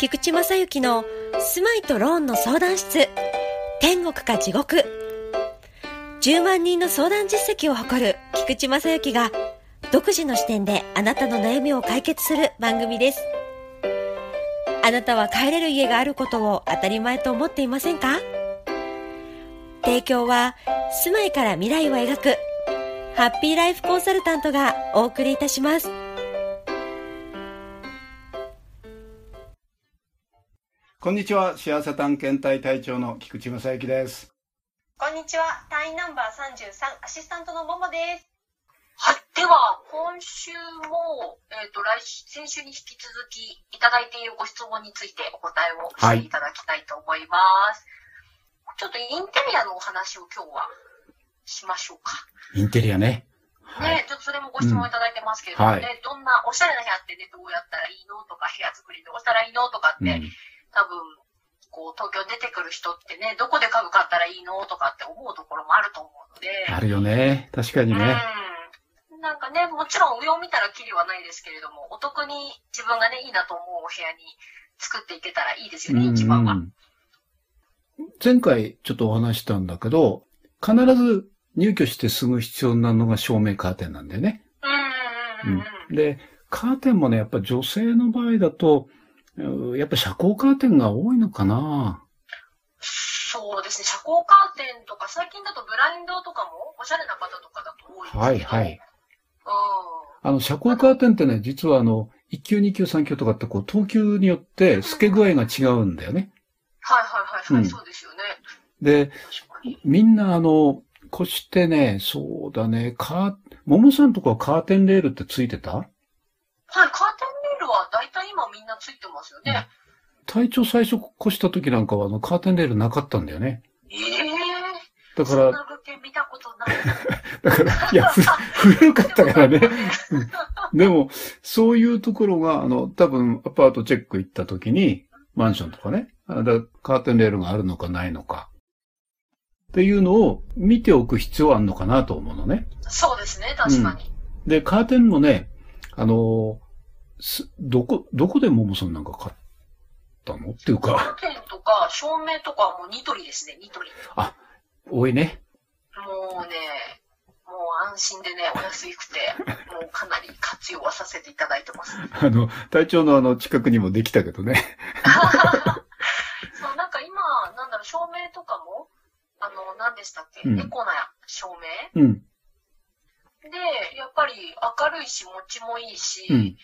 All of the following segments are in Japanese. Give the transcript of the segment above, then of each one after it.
菊池正幸の住まいとローンの相談室。天国か地獄。10万人の相談実績を誇る菊池正幸が独自の視点であなたの悩みを解決する番組です。あなたは帰れる家があることを当たり前と思っていませんか？提供は住まいから未来を描くハッピーライフコンサルタントがお送りいたします。こんにちは、幸せ探検隊隊長の菊池正幸です。こんにちは、隊員ナンバー33アシスタントのももです。はい、では今週もえっ、ー、と来先週に引き続きいただいているご質問についてお答えをしていただきたいと思います。はい、ちょっとインテリアのお話を今日はしましょうか。インテリアね。ね、ちょっとそれもご質問いただいてますけれどもね、うんはい、どんなおしゃれな部屋ってね、どうやったらいいのとか、部屋作りどうしたらいいのとかって、うん多分、こう、東京出てくる人ってね、どこで家具買ったらいいのとかって思うところもあると思うので。あるよね。確かにね。うん。なんかね、もちろん上を見たらきりはないですけれども、お得に自分がね、いいなと思うお部屋に作っていけたらいいですよね、一番は。前回ちょっとお話したんだけど、必ず入居してすぐ必要なのが照明カーテンなんだよね。うん。で、カーテンもね、やっぱ女性の場合だと、やっぱ遮光カーテンが多いのかな？そうですね、遮光カーテンとか、最近だとブラインドとかも、おしゃれな方とかだと多い。はいはい。あの、遮光カーテンってね、実はあの、1級、2級、3級とかってこう、等級によって透け具合が違うんだよね。はいはいはい、はい、うん、そうですよね。で、みんなあの、こしてね、そうだね、カー、ももさんとかはカーテンレールってついてた？はい、カーテンみんなついてますよね。体調最初越した時なんかはあのカーテンレールなかったんだよね。ええー、だから。見たことない。だから、いや、古かったからね。でも、そういうところが、あの、多分、アパートチェック行った時に、マンションとかね、だカーテンレールがあるのかないのか。っていうのを見ておく必要あるのかなと思うのね。そうですね、確かに。うん、で、カーテンもね、あの、どこ、どこでももさんなんか買ったの？っていうか。カーテンとか照明とかはもうニトリですね、ニトリ。あ、多いね。もうね、もう安心でね、お安くて、もうかなり活用はさせていただいてます。あの、隊長のあの近くにもできたけどね。そう、なんか今、なんだろう、照明とかも、あの、何でしたっけ、うん、エコな照明、うん、で、やっぱり明るいし、持ちもいいし、うん、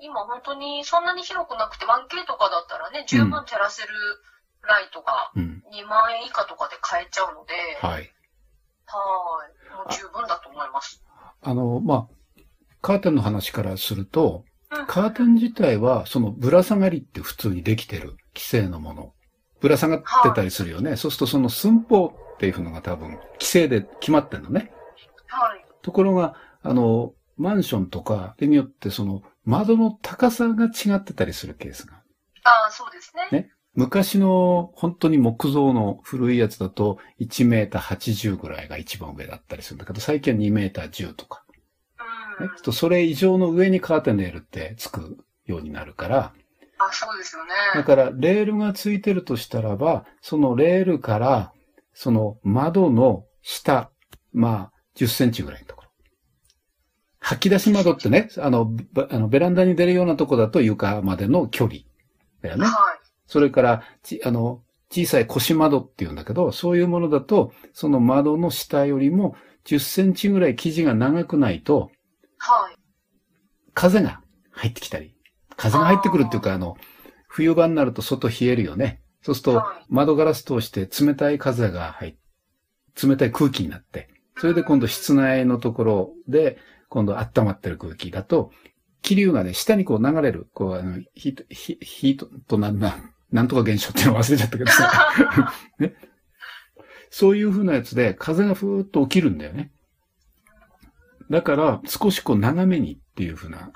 今本当にそんなに広くなくて 1K とかだったらね、十分照らせるライトが2万円以下とかで買えちゃうので、はい。はい。もう十分だと思います。あの、まあ、カーテンの話からすると、カーテン自体は、そのぶら下がりって普通にできてる、規制のもの。ぶら下がってたりするよね。はい、そうするとその寸法っていうのが多分、規制で決まってんのね。はい。ところが、あの、マンションとかによってその窓の高さが違ってたりするケースが。ああ、そうですね。ね。昔の本当に木造の古いやつだと1メーター80ぐらいが一番上だったりするんだけど、最近は2メーター10とか。うん。ね、とそれ以上の上にカーテンレールってつくようになるから、あ、そうですよね。だから、レールがついてるとしたらば、そのレールから、その窓の下、まあ、10センチぐらいのところ。吐き出し窓ってね、あの、あのベランダに出るようなとこだと床までの距離だよね。はい。それから、ち、あの、小さい腰窓っていうんだけど、そういうものだと、その窓の下よりも10センチぐらい生地が長くないと、はい。風が入ってきたり、風が入ってくるっていうか、あの、冬場になると外冷えるよね。そうすると、窓ガラス通して冷たい風が入って、冷たい空気になって、それで今度室内のところで、今度温まってる空気だと、気流がね、下にこう流れる、こう、あの、ヒート、ヒートとなんな、なんとか現象っていうの忘れちゃったけどさ。ね。そういう風なやつで風がふーっと起きるんだよね。だから、少しこう長めにっていう風な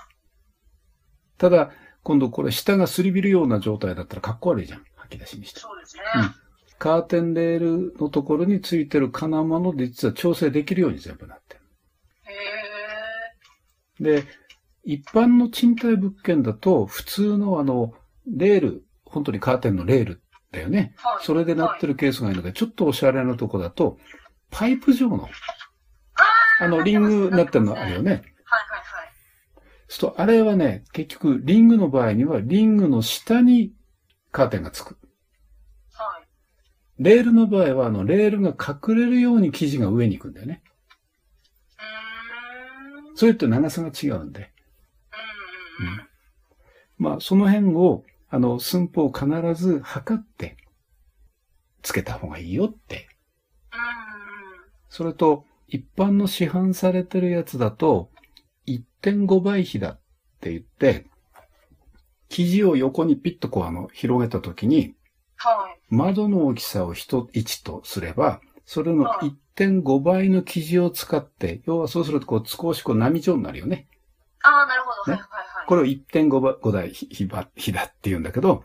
ただ、今度これ下がすりびるような状態だったらかっこ悪いじゃん。吐き出しにして。そうですね。うん。カーテンレールのところについてる金物で実は調整できるように全部なってる。へで、一般の賃貸物件だと普通のあの、レール、本当にカーテンのレールだよね。はい、それでなってるケースがいいので、ちょっとおしゃれなとこだと、パイプ状の、あの、リングになってるのあるよね。はいはいはい。そう、あれはね、結局、リングの場合には、リングの下にカーテンがつく。はい。レールの場合は、あの、レールが隠れるように生地が上に行くんだよね。うん。それと長さが違うんで。うん。うん。まあ、その辺を、あの、寸法を必ず測って、つけた方がいいよって。それと、一般の市販されてるやつだと、1.5倍比だって言って、生地を横にピッとこうあの、広げたときに、はい、窓の大きさを1、1とすれば、それの1.5倍の生地を使って、要はそうするとこう少しこう波状になるよね。ああ、なるほど。ね、はいはいはい。これを1.5倍比だ比だって言うんだけど、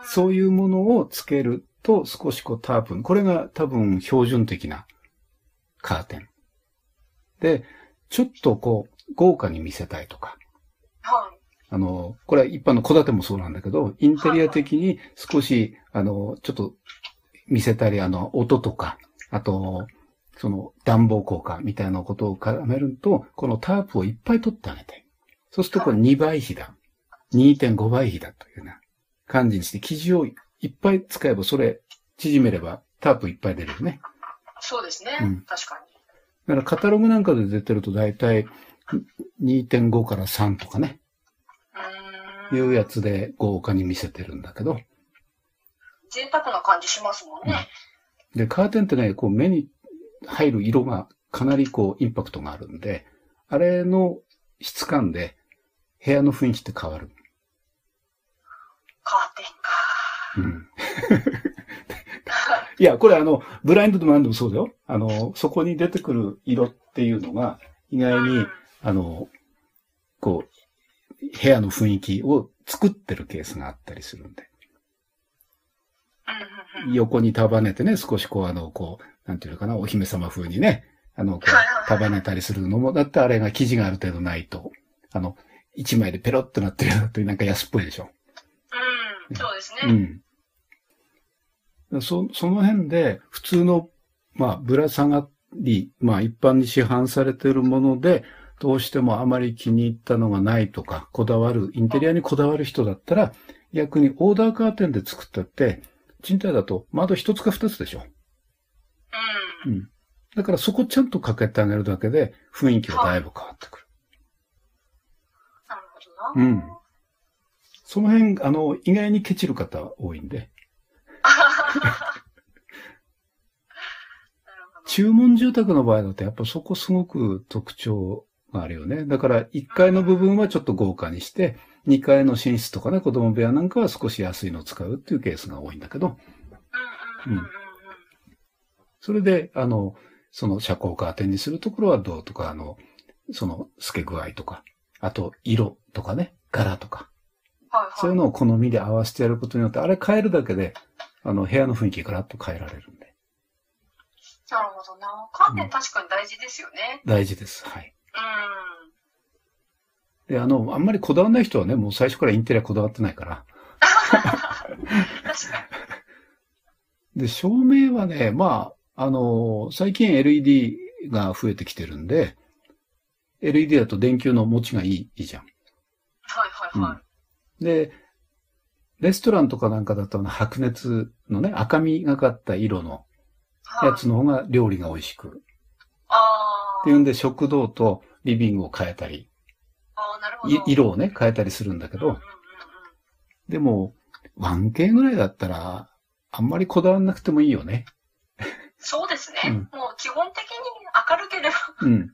うん、そういうものをつけると少しこうタープン。これが多分標準的なカーテン。で、ちょっとこう豪華に見せたいとか。はい。あの、これは一般の戸建てもそうなんだけど、インテリア的に少し、あの、ちょっと見せたり、あの、音とか、あと、その暖房効果みたいなことを絡めると、このタープをいっぱい取ってあげて。そうするとこれ2倍比だ。2.5倍比だというような感じにして、生地をいっぱい使えば、それ縮めればタープいっぱい出るよね。そうですね。うん、確かに。だからカタログなんかで出てると大体2.5から3とかね。いうやつで豪華に見せてるんだけど。贅沢な感じしますもんね。うん、で、カーテンってね、こう目に入る色がかなりこうインパクトがあるんで、あれの質感で部屋の雰囲気って変わる。カーテンか。うん。いや、これあの、ブラインドでも何でもそうだよ。あの、そこに出てくる色っていうのが、意外に、あの、こう、部屋の雰囲気を作ってるケースがあったりするんで。横に束ねてね、少しこう、あの、こう、なんていうのかな、お姫様風にね、あの、こう、束ねたりするのも、だってあれが生地がある程度ないと、あの、一枚でペロッとなってるのってなんか安っぽいでしょ。うん、そうですね。うん。そ、その辺で、普通の、まあ、ぶら下がり、まあ、一般に市販されているもので、どうしてもあまり気に入ったのがないとか、こだわる、インテリアにこだわる人だったら、逆にオーダーカーテンで作ったって、賃貸だと窓一つか二つでしょ。うん。うん。だからそこちゃんとかけてあげるだけで雰囲気がだいぶ変わってくる。なるほどな。うん。その辺、あの、意外にケチる方多いんで。注文住宅の場合だとやっぱそこすごく特徴があるよね。だから1階の部分はちょっと豪華にして、2階の寝室とかね、子供部屋なんかは少し安いのを使うっていうケースが多いんだけど。うん。それで、あの、その遮光カーテンにするところはどうとか、あの、その透け具合とか、あと色とかね、柄とか。はいはい、そういうのを好みで合わせてやることによって、あれ変えるだけで、あの、部屋の雰囲気がガラッと変えられるんで。なるほどな。カーテン確かに大事ですよね。大事です。はい。うん。で、あの、あんまりこだわらない人はね、もう最初からインテリアこだわってないから。確かに。で、照明はね、まあ、あの、最近 LED が増えてきてるんで、LED だと電球の持ちがいい、いいじゃん。はいはいはい。うん、で、レストランとかなんかだと白熱のね、赤みがかった色のやつの方が料理が美味しく。っていうんで食堂とリビングを変えたり、色をね、変えたりするんだけど、でも、1K ぐらいだったら、あんまりこだわんなくてもいいよね。そうですね。うん、もう基本的に明るければ、うん、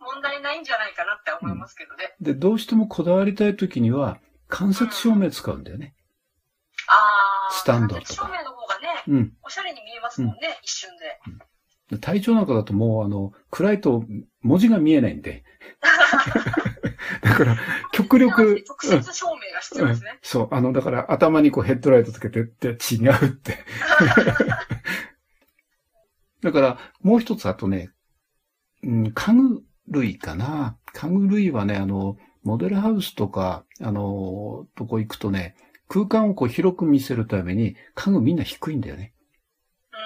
問題ないんじゃないかなって思いますけどね。で、どうしてもこだわりたいときには、間接照明使うんだよね。ああ。スタンドとか。照明の方がね、うん、おしゃれに見えますもんね、うん、一瞬で。体調なんかだともう、あの、暗いと文字が見えないんで。だから、極力。特設照明が必要ですね、うん。そう。あの、だから頭にこうヘッドライトつけてって違うって。だから、もう一つあとね、うん、家具類かな。家具類はね、あの、モデルハウスとか、あの、とこ行くとね、空間をこう広く見せるために、家具みんな低いんだよね。うん。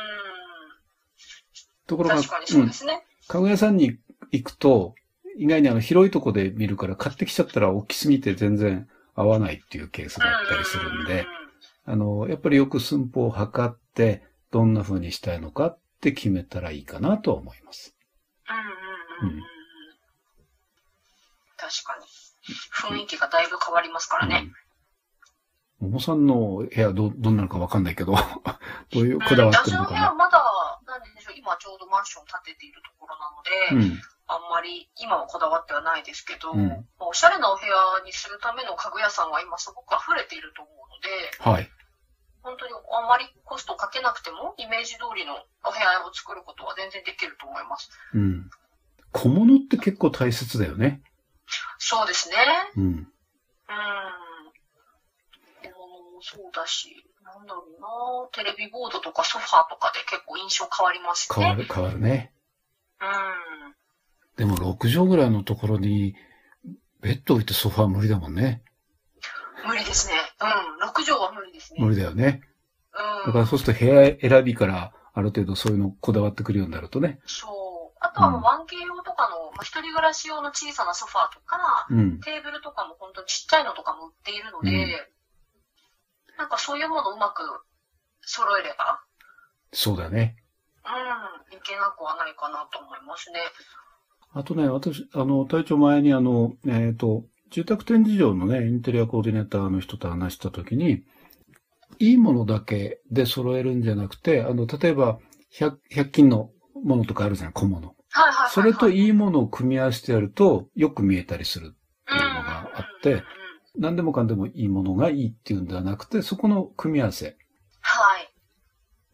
ところが、確かにそうですね。うん、家具屋さんに行くと、意外にあの広いとこで見るから買ってきちゃったら大きすぎて全然合わないっていうケースがあったりするんで、あの、やっぱりよく寸法を測って、どんな風にしたいのかって決めたらいいかなと思います。うんうんうん。うん、確かに。雰囲気がだいぶ変わりますからね。も、も、さんの部屋ど、どんなのかわかんないけど、どういうこだわってるのかな、うん、私の部屋はまだ、なんでしょう、今ちょうどマンション建てているところなので、うんあんまり今はこだわってはないですけど、うん、おしゃれなお部屋にするための家具屋さんは今すごく溢れていると思うので、はい。本当にあんまりコストかけなくても、イメージ通りのお部屋を作ることは全然できると思います。うん。小物って結構大切だよね。そうですね。うん。うん。小物もそうだし、なんだろうなテレビボードとかソファーとかで結構印象変わりますね。変わる、変わるね。うん。でも6畳ぐらいのところに、ベッド置いてソファー無理だもんね。無理ですね。うん。6畳は無理ですね。無理だよね。うん。だからそうすると部屋選びからある程度そういうのこだわってくるようになるとね。そう。あとはもう 1K 用とかの、まあ、一人暮らし用の小さなソファーとか、うん、テーブルとかも本当にちっちゃいのとかも売っているので、うん、なんかそういうものをうまく揃えれば。そうだね。うん。いけなくはないかなと思いますね。あとね、私、あの、隊長前にあの、えっ、ー、と、住宅展示場のね、インテリアコーディネーターの人と話したときに、いいものだけで揃えるんじゃなくて、あの、例えば、100, 100均のものとかあるじゃない、小物。はいはい、それといいものを組み合わせてやると、よく見えたりするっていうのがあって、何でもかんでもいいものがいいっていうんではなくて、そこの組み合わせ。はい。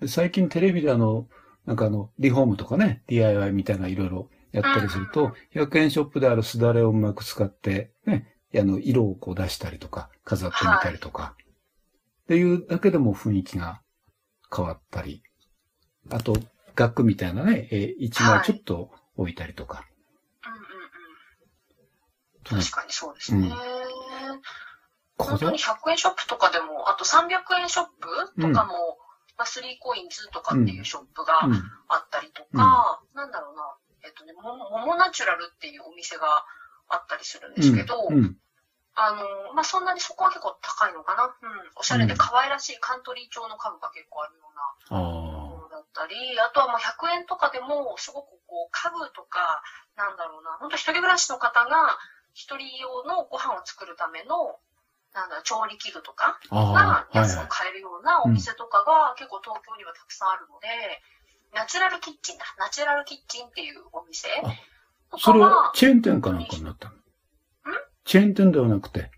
で最近テレビであの、なんかあの、リフォームとかね、DIY みたいないろいろやったりすると、100円ショップであるすだれをうまく使って、ね、あの、色をこう出したりとか、飾ってみたりとか、っていうだけでも雰囲気が変わったり、あと、額みたいなね、え一枚ちょっと置いたりとか。うんうんうん。確かにそうですね。うん、本当に100円ショップとかでも、あと300円ショップとかも、うん。まあ、3コインズとかっていうショップがあったりとか、うん、なんだろうな、えっとね、ももナチュラルっていうお店があったりするんですけど、うんうん、あの、まあ、そんなにそこは結構高いのかな。うん。おしゃれで可愛らしいカントリー調の家具が結構あるようなものだったり、あとはまあ100円とかでも、すごくこう、家具とか、なんだろうな、本当一人暮らしの方が、一人用のご飯を作るための、なんだ、調理器具とかが安く買えるようなお店とかが結構東京にはたくさんあるので、ナチュラルキッチンだ。ナチュラルキッチンっていうお店。それはチェーン店かなんかになったの？ん？チェーン店ではなくて。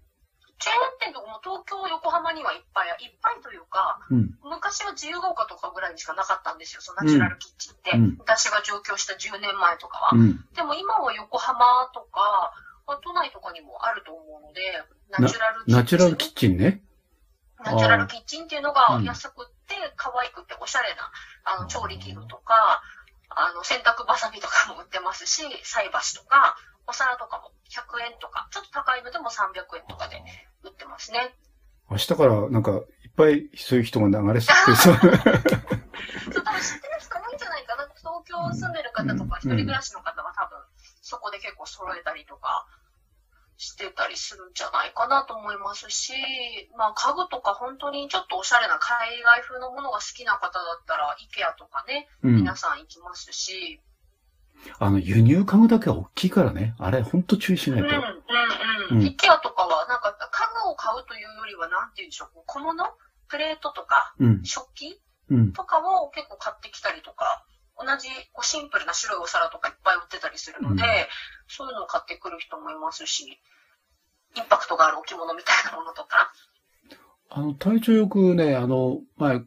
チェーン店とかも東京、横浜にはいっぱい、いっぱいというか、うん、昔は自由が丘とかぐらいにしかなかったんですよ、そのナチュラルキッチンって。うん、私が上京した10年前とかは。うん、でも今は横浜とか、都内とかにもあると思うので、ナチュラルキッチン。ナチュラルキッチンね。ナチュラルキッチンっていうのが安くて、可愛くて、おしゃれな、あの、調理器具とか、あの、洗濯バサミとかも売ってますし、菜箸とか、お皿とかも100円とか、ちょっと高いのでも300円とかで売ってますね。明日からなんか、いっぱいそういう人が流れて そう。多分知ってる人多いんじゃないかな。東京住んでる方とか、一人暮らしの方は多分、そこで結構揃えたりとか、してたりするんじゃないかなと思いますし、まあ家具とか本当にちょっとおしゃれな海外風のものが好きな方だったら、IKEA とかね、皆さん行きますし。あの、輸入家具だけは大きいからね。あれ、本当注意しないと。うん、うん、うん。IKEA とかは、なんか家具を買うというよりは、なんていうんでしょう、小物？プレートとか、うん、食器、うん、とかを結構買ってきたりとか、同じこうシンプルな白いお皿とかいっぱい売ってたりするので、うん、そういうのを買ってくる人もいますし、インパクトがある置物みたいなものとか。あの、体調よくね、あの、前、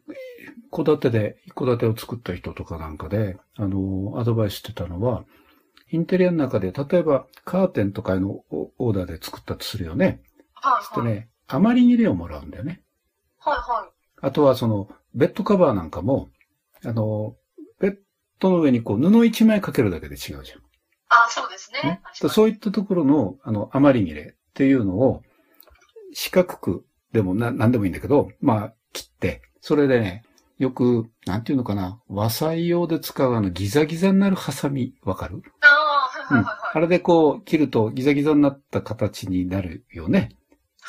戸建てで、戸建てを作った人とかなんかで、あの、アドバイスしてたのは、インテリアの中で、例えばカーテンとかのオーダーで作ったとするよね。はいはい。ね、余り切れをもらうんだよね。はいはい。あとはその、ベッドカバーなんかも、あの、ベッドの上にこう布一枚かけるだけで違うじゃん。あそうですね。ねそういったところの、あの、余り切れっていうのを、四角くでもな、なんでもいいんだけど、まあ、切って、それでね、よく、なんていうのかな、和裁用で使うあのギザギザになるハサミ、わかる？ああ、はいはいはい、うん。あれでこう、切るとギザギザになった形になるよね。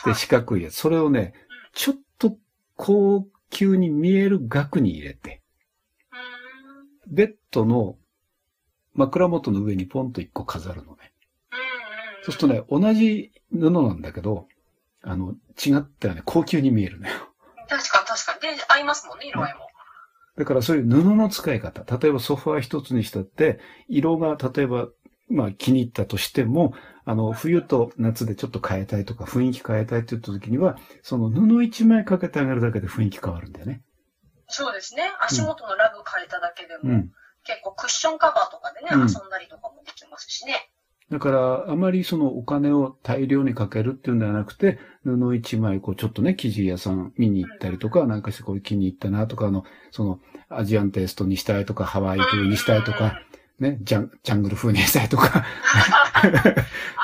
で、四角いやつ。それをね、ちょっと高級に見える額に入れて、ベッドの枕元の上にポンと一個飾るのね。そうするとね、同じ布なんだけど、あの、違ったらね、高級に見えるのよ。確かに確かに。で、合いますもんね、色合いも。だからそういう布の使い方。例えばソファー一つにしたって、色が例えば、まあ気に入ったとしても、あの、冬と夏でちょっと変えたいとか、雰囲気変えたいって言った時には、その布一枚かけてあげるだけで雰囲気変わるんだよね。そうですね。足元のラグ変えただけでも、うん、結構クッションカバーとかでね、うん、遊んだりとかもできますしね。だから、あまりそのお金を大量にかけるっていうんではなくて、布一枚、こう、ちょっとね、生地屋さん見に行ったりとか、うん、なんかしてこれ気に入ったなとか、あの、その、アジアンテイストにしたいとか、ハワイ風にしたいとか、ね、ジャン、ジャングル風にしたいとか。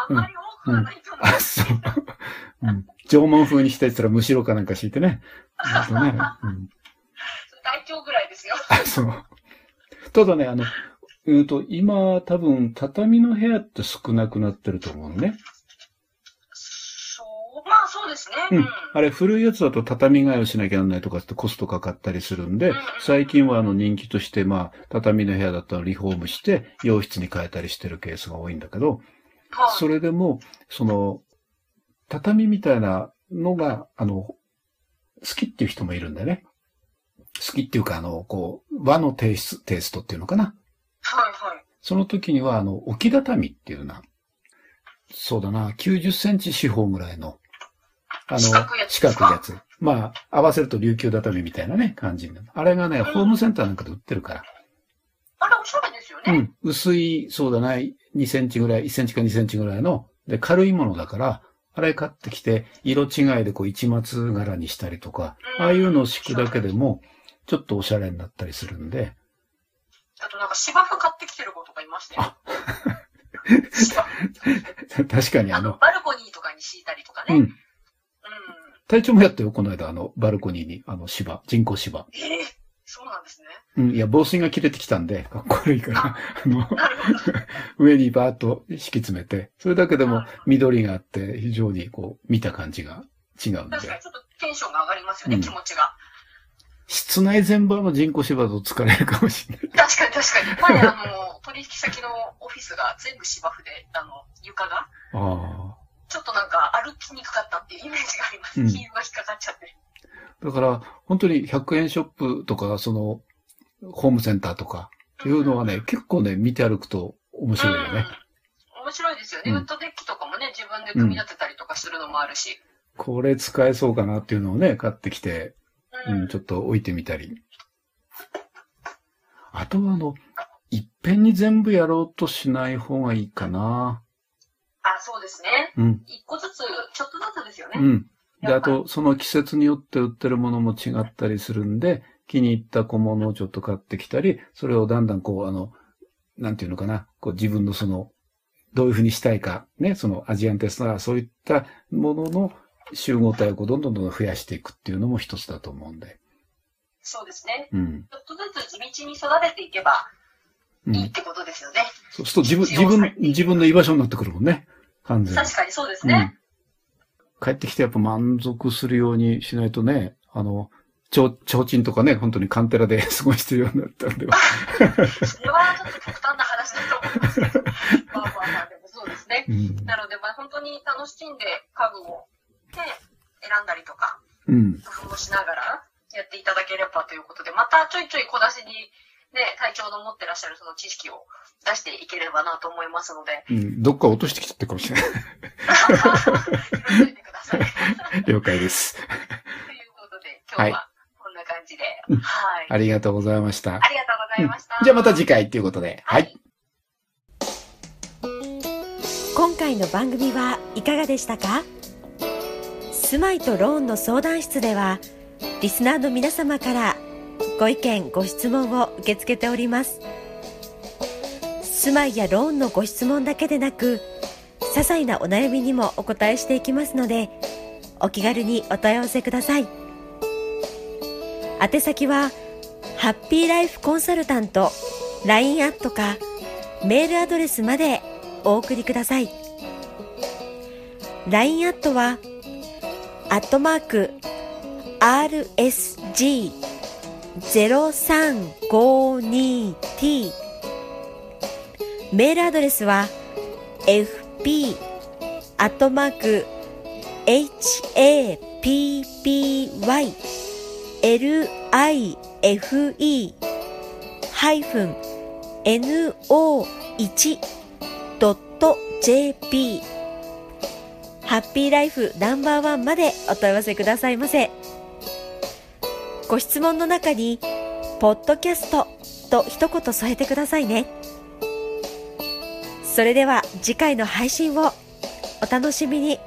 あんまり多くはないと思う、うん。あ、そう。うん。縄文風にしたいって言ったら、むしろかなんか敷いてね。あとね。うん。大腸ぐらいですよ。あ、そう。ただね、あの、えっ、と、今、多分、畳の部屋って少なくなってると思うのね。そう、まあそうですね。うん。あれ、古いやつだと畳替えをしなきゃならないとかってコストかかったりするんで、うん、最近はあの人気として、まあ、畳の部屋だったらリフォームして、洋室に変えたりしてるケースが多いんだけど、はい、それでも、その、畳みたいなのが、あの、好きっていう人もいるんだよね。好きっていうか、あの、こう、和のテイステイストっていうのかな。はいはい。その時には、あの、置き畳っていうな、そうだな、90センチ四方ぐらいの、あの、四角いやつ。四角いやつ。まあ、合わせると琉球畳みたいなね、感じになる。あれがね、うん、ホームセンターなんかで売ってるから。あれ、おしゃれですよね。うん。薄い、そうだな、2センチぐらい、1センチか2センチぐらいの、で、軽いものだから、あれ買ってきて、色違いでこう一松柄にしたりとか、ああいうのを敷くだけでも、ちょっとおしゃれになったりするんで、あとなんか芝生買ってきてる子とかいましたよ。確かにあの。バルコニーとかに敷いたりとかね。うん。うん。隊長もやったよ、この間、あの、バルコニーに、あの、芝、人工芝。ええー、そうなんですね。うん、いや、防水が切れてきたんで、かっこ悪いから、あの、上にバーッと敷き詰めて、それだけでも緑があって、非常にこう、見た感じが違うんで。確かにちょっとテンションが上がりますよね、うん、気持ちが。室内全般の人工芝だと疲れるかもしれない。確かに確かに。前、あの、取引先のオフィスが全部芝生で、あの、床が。ああ。ちょっとなんか歩きにくかったっていうイメージがあります。ヒールが引っかかっちゃって。だから、本当に100円ショップとか、その、ホームセンターとか、いうのはね、うん、結構ね、見て歩くと面白いよね。うん、面白いですよね、うん、ウッドデッキとかもね、自分で組み立てたりとかするのもあるし。これ使えそうかなっていうのをね、買ってきて、うん、ちょっと置いてみたり。あとはあの、いっぺんに全部やろうとしない方がいいかな。あ、そうですね。うん。一個ずつ、ちょっとずつですよね。うん。で、あと、その季節によって売ってるものも違ったりするんで、気に入った小物をちょっと買ってきたり、それをだんだんこう、あの、なんていうのかな、こう自分のその、どういうふうにしたいか、ね、そのアジアンテストそういったものの集合体をこうどんどんどん増やしていくっていうのも一つだと思うんで。そうですね。うん。ちょっとずつ地道に育てていけばいいってことですよね。うん、そうすると自分、自分、自分の居場所になってくるもんね。完全に。確かにそうですね。うん、帰ってきてやっぱ満足するようにしないとね、あの、ちょ、ちょうちんとかね、本当にカンテラで 過ごしてるようになったんでは。それはちょっと極端な話だと思いますけど。まあまあまあ、でもそうですね。うん、なので、まあ本当に楽しんで家具をで選んだりとか、うん、工夫をしながらやっていただければということで、またちょいちょい小出しにね、体調の持ってらっしゃるその知識を出していければなと思いますので。うん、どっか落としてきちゃったかもしれない。了解です。ということで、今日はこんな感じで、はい、はい。ありがとうございました。ありがとうございました。うん、じゃあまた次回ということで、はい、はい。今回の番組はいかがでしたか？住まいとローンの相談室ではリスナーの皆様からご意見ご質問を受け付けております。住まいやローンのご質問だけでなく些細なお悩みにもお答えしていきますのでお気軽にお問い合わせください。宛先はハッピーライフコンサルタント LINE アットかメールアドレスまでお送りください。LINE アットはアットマーク RSG0352T メールアドレスは fp アットマーク happylife ハイフン no1.jp ハッピーライフナンバーワンまでお問い合わせくださいませ。ご質問の中に、ポッドキャストと一言添えてくださいね。それでは次回の配信をお楽しみに。